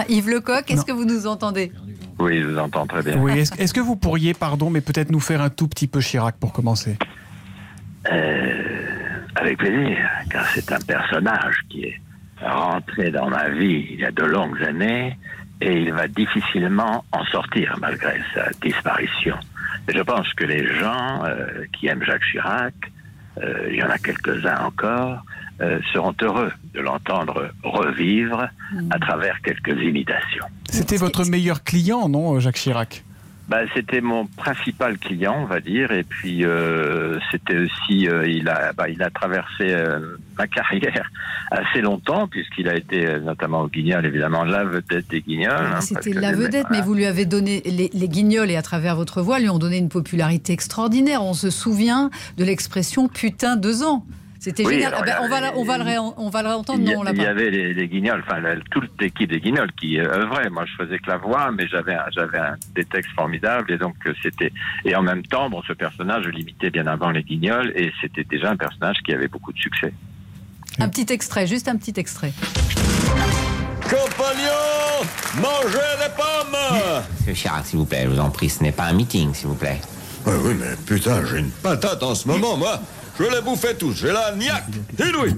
Yves Lecoq, est-ce que vous nous entendez? Oui, je vous entends très bien. Oui, est-ce que vous pourriez, pardon, mais peut-être nous faire un tout petit peu Chirac pour commencer? Euh, avec plaisir, car c'est un personnage qui est rentré dans ma vie il y a de longues années et il va difficilement en sortir malgré sa disparition. Et je pense que les gens euh, qui aiment Jacques Chirac, euh, il y en a quelques-uns encore, euh, seront heureux de l'entendre revivre à travers quelques imitations. C'était votre meilleur client, non, Jacques Chirac? Bah, c'était mon principal client, on va dire, et puis euh, c'était aussi, euh, il a, bah, il a traversé euh, ma carrière assez longtemps puisqu'il a été euh, notamment au Guignol, évidemment la vedette des Guignols. hein, C'était la vedette, mais vous lui avez donné les, les guignols et à travers votre voix lui ont donné une popularité extraordinaire. On se souvient de l'expression putain deux ans. C'était Oui, génial. Ah ben, on, va, on, le ré- on va le réentendre. Il y, Non, il avait les, les Guignols, enfin la- toute l'équipe des Guignols qui œuvrait. Moi, je faisais que la voix, mais j'avais des textes formidables et donc euh, c'était et en même temps, bon, ce personnage, je l'imitais bien avant les Guignols et c'était déjà un personnage qui avait beaucoup de succès. Un petit extrait, juste un petit extrait. Compagnons, mangez des pommes Monsieur Chirac, s'il vous plaît, je vous en prie, ce n'est pas un meeting, s'il vous plaît. Oui, oui, mais putain, j'ai une patate en ce moment, moi. Je les bouffais tous, j'ai la niaque inouïe.